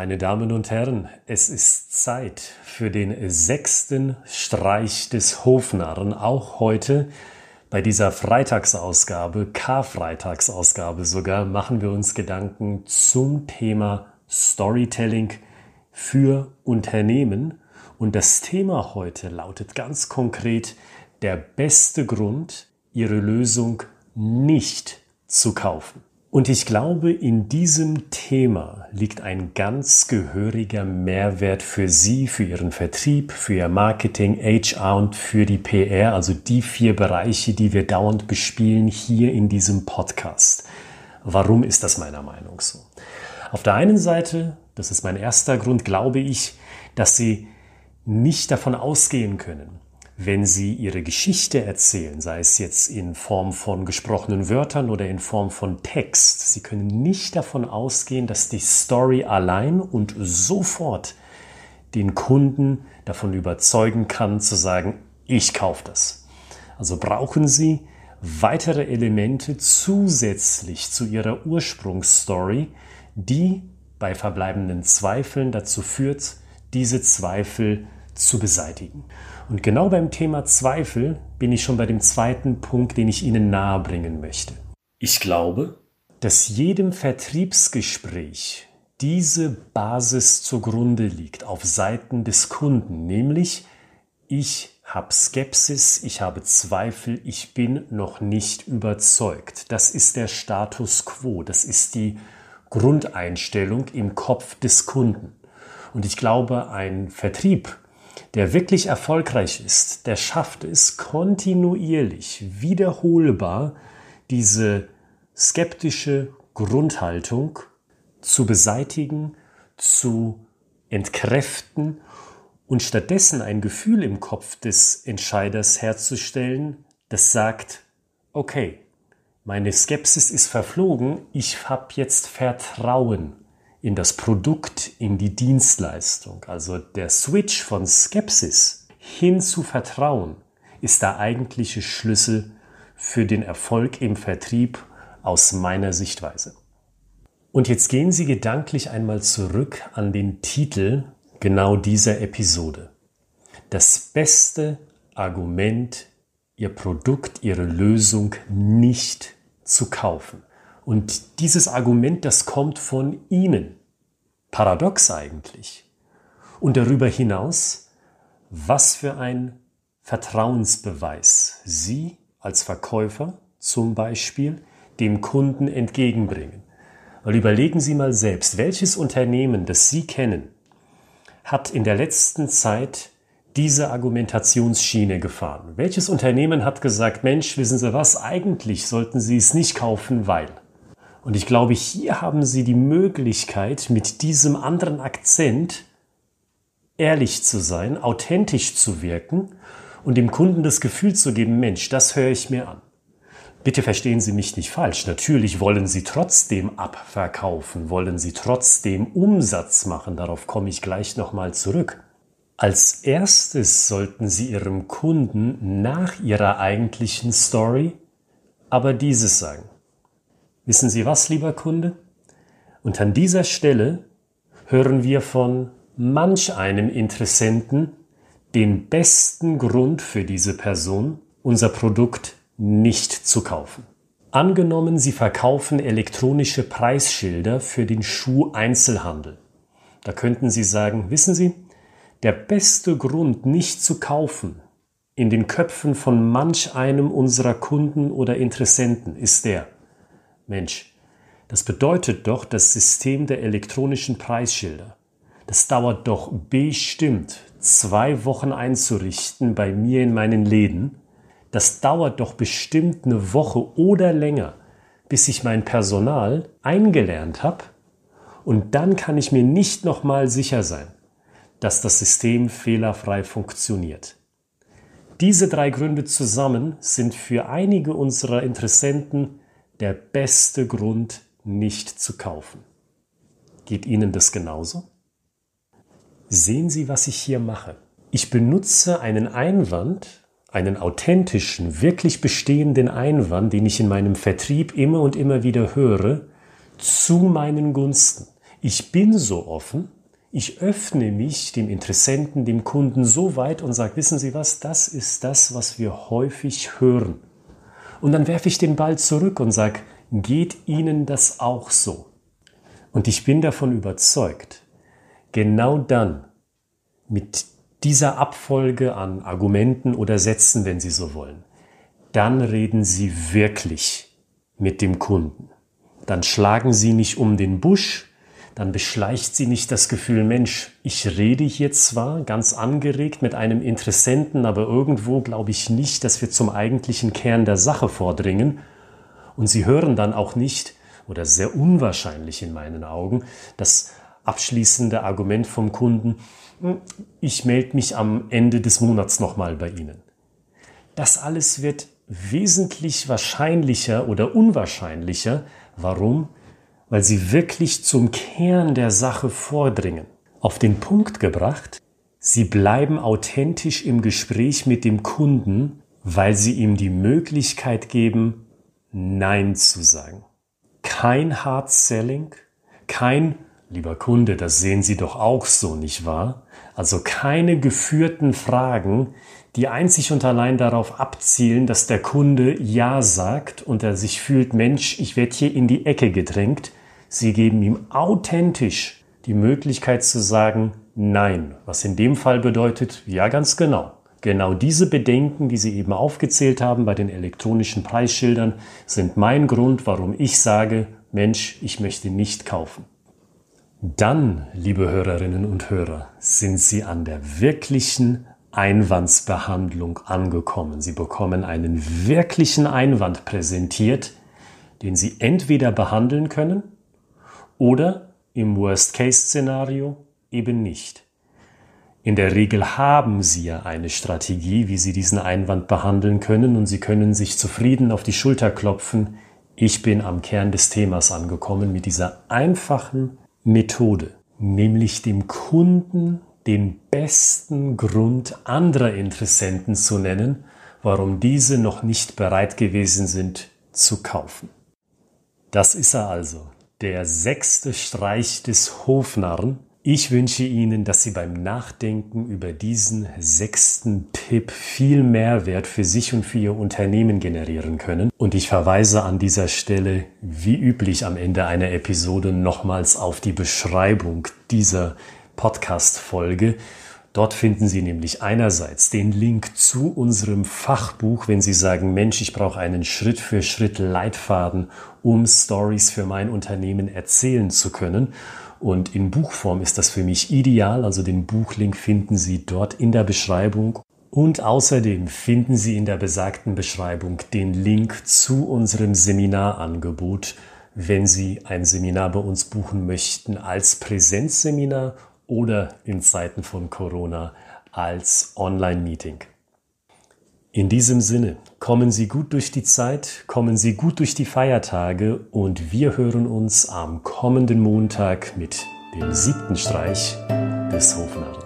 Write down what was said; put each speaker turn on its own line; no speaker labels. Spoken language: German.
Meine Damen und Herren, es ist Zeit für den sechsten Streich des Hofnarren, auch heute bei dieser Freitagsausgabe, Karfreitagsausgabe sogar, machen wir uns Gedanken zum Thema Storytelling für Unternehmen. Und das Thema heute lautet ganz konkret der beste Grund, Ihre Lösung nicht zu kaufen. Und ich glaube, in diesem Thema liegt ein ganz gehöriger Mehrwert für Sie, für Ihren Vertrieb, für Ihr Marketing, HR und für die PR, also die vier Bereiche, die wir dauernd bespielen hier in diesem Podcast. Warum ist das meiner Meinung so? Auf der einen Seite, das ist mein erster Grund, glaube ich, dass Sie nicht davon ausgehen können, wenn Sie Ihre Geschichte erzählen, sei es jetzt in Form von gesprochenen Wörtern oder in Form von Text, Sie können nicht davon ausgehen, dass die Story allein und sofort den Kunden davon überzeugen kann, zu sagen, ich kaufe das. Also brauchen Sie weitere Elemente zusätzlich zu Ihrer Ursprungsstory, die bei verbleibenden Zweifeln dazu führt, diese Zweifel zu beseitigen. Und genau beim Thema Zweifel bin ich schon bei dem zweiten Punkt, den ich Ihnen nahebringen möchte. Ich glaube, dass jedem Vertriebsgespräch diese Basis zugrunde liegt auf Seiten des Kunden, nämlich ich habe Skepsis, ich habe Zweifel, ich bin noch nicht überzeugt. Das ist der Status quo, das ist die Grundeinstellung im Kopf des Kunden. Und ich glaube, ein Vertrieb, der wirklich erfolgreich ist, der schafft es kontinuierlich, wiederholbar, diese skeptische Grundhaltung zu beseitigen, zu entkräften und stattdessen ein Gefühl im Kopf des Entscheiders herzustellen, das sagt, okay, meine Skepsis ist verflogen, ich habe jetzt Vertrauen in das Produkt, in die Dienstleistung. Also der Switch von Skepsis hin zu Vertrauen ist der eigentliche Schlüssel für den Erfolg im Vertrieb aus meiner Sichtweise. Und jetzt gehen Sie gedanklich einmal zurück an den Titel genau dieser Episode. Das beste Argument, Ihr Produkt, Ihre Lösung nicht zu kaufen. Und dieses Argument, das kommt von Ihnen. Paradox eigentlich. Und darüber hinaus, was für ein Vertrauensbeweis Sie als Verkäufer zum Beispiel dem Kunden entgegenbringen. Weil überlegen Sie mal selbst, welches Unternehmen, das Sie kennen, hat in der letzten Zeit diese Argumentationsschiene gefahren? Welches Unternehmen hat gesagt, Mensch, wissen Sie was, eigentlich sollten Sie es nicht kaufen, weil. Und ich glaube, hier haben Sie die Möglichkeit, mit diesem anderen Akzent ehrlich zu sein, authentisch zu wirken und dem Kunden das Gefühl zu geben, Mensch, das höre ich mir an. Bitte verstehen Sie mich nicht falsch. Natürlich wollen Sie trotzdem abverkaufen, wollen Sie trotzdem Umsatz machen. Darauf komme ich gleich nochmal zurück. Als erstes sollten Sie Ihrem Kunden nach Ihrer eigentlichen Story aber dieses sagen. Wissen Sie was, lieber Kunde? Und an dieser Stelle hören wir von manch einem Interessenten den besten Grund für diese Person, unser Produkt nicht zu kaufen. Angenommen, Sie verkaufen elektronische Preisschilder für den Schuheinzelhandel. Da könnten Sie sagen, wissen Sie, der beste Grund, nicht zu kaufen, in den Köpfen von manch einem unserer Kunden oder Interessenten ist der, Mensch, das bedeutet doch das System der elektronischen Preisschilder. Das dauert doch bestimmt zwei Wochen einzurichten bei mir in meinen Läden. Das dauert doch bestimmt eine Woche oder länger, bis ich mein Personal eingelernt habe. Und dann kann ich mir nicht nochmal sicher sein, dass das System fehlerfrei funktioniert. Diese drei Gründe zusammen sind für einige unserer Interessenten der beste Grund, nicht zu kaufen. Geht Ihnen das genauso? Sehen Sie, was ich hier mache. Ich benutze einen Einwand, einen authentischen, wirklich bestehenden Einwand, den ich in meinem Vertrieb immer und immer wieder höre, zu meinen Gunsten. Ich bin so offen, ich öffne mich dem Interessenten, dem Kunden so weit und sage, wissen Sie was, das ist das, was wir häufig hören. Und dann werfe ich den Ball zurück und sage, geht Ihnen das auch so? Und ich bin davon überzeugt, genau dann, mit dieser Abfolge an Argumenten oder Sätzen, wenn Sie so wollen, dann reden Sie wirklich mit dem Kunden. Dann schlagen Sie nicht um den Busch, dann beschleicht Sie nicht das Gefühl, Mensch, ich rede hier zwar ganz angeregt mit einem Interessenten, aber irgendwo glaube ich nicht, dass wir zum eigentlichen Kern der Sache vordringen. Und Sie hören dann auch nicht, oder sehr unwahrscheinlich in meinen Augen, das abschließende Argument vom Kunden, hm, ich melde mich am Ende des Monats nochmal bei Ihnen. Das alles wird wesentlich wahrscheinlicher oder unwahrscheinlicher. Warum? Weil sie wirklich zum Kern der Sache vordringen. Auf den Punkt gebracht, sie bleiben authentisch im Gespräch mit dem Kunden, weil sie ihm die Möglichkeit geben, Nein zu sagen. Kein Hard Selling, kein Lieber Kunde, das sehen Sie doch auch so, nicht wahr? Also keine geführten Fragen, die einzig und allein darauf abzielen, dass der Kunde Ja sagt und er sich fühlt, Mensch, ich werde hier in die Ecke gedrängt. Sie geben ihm authentisch die Möglichkeit zu sagen Nein, was in dem Fall bedeutet, ja ganz genau. Genau diese Bedenken, die Sie eben aufgezählt haben bei den elektronischen Preisschildern, sind mein Grund, warum ich sage, Mensch, ich möchte nicht kaufen. Dann, liebe Hörerinnen und Hörer, sind Sie an der wirklichen Einwandsbehandlung angekommen. Sie bekommen einen wirklichen Einwand präsentiert, den Sie entweder behandeln können oder im Worst-Case-Szenario eben nicht. In der Regel haben Sie ja eine Strategie, wie Sie diesen Einwand behandeln können und Sie können sich zufrieden auf die Schulter klopfen. Ich bin am Kern des Themas angekommen mit dieser einfachen Methode, nämlich dem Kunden den besten Grund anderer Interessenten zu nennen, warum diese noch nicht bereit gewesen sind zu kaufen. Das ist er also, der sechste Streich des Hofnarren, ich wünsche Ihnen, dass Sie beim Nachdenken über diesen sechsten Tipp viel Mehrwert für sich und für Ihr Unternehmen generieren können. Und ich verweise an dieser Stelle, wie üblich am Ende einer Episode, nochmals auf die Beschreibung dieser Podcast-Folge. Dort finden Sie nämlich einerseits den Link zu unserem Fachbuch, wenn Sie sagen, Mensch, ich brauche einen Schritt für Schritt Leitfaden, um Stories für mein Unternehmen erzählen zu können. Und in Buchform ist das für mich ideal. Also den Buchlink finden Sie dort in der Beschreibung. Und außerdem finden Sie in der besagten Beschreibung den Link zu unserem Seminarangebot, wenn Sie ein Seminar bei uns buchen möchten als Präsenzseminar oder in Zeiten von Corona als Online-Meeting. In diesem Sinne, kommen Sie gut durch die Zeit, kommen Sie gut durch die Feiertage und wir hören uns am kommenden Montag mit dem siebten Streich des Hofnarren.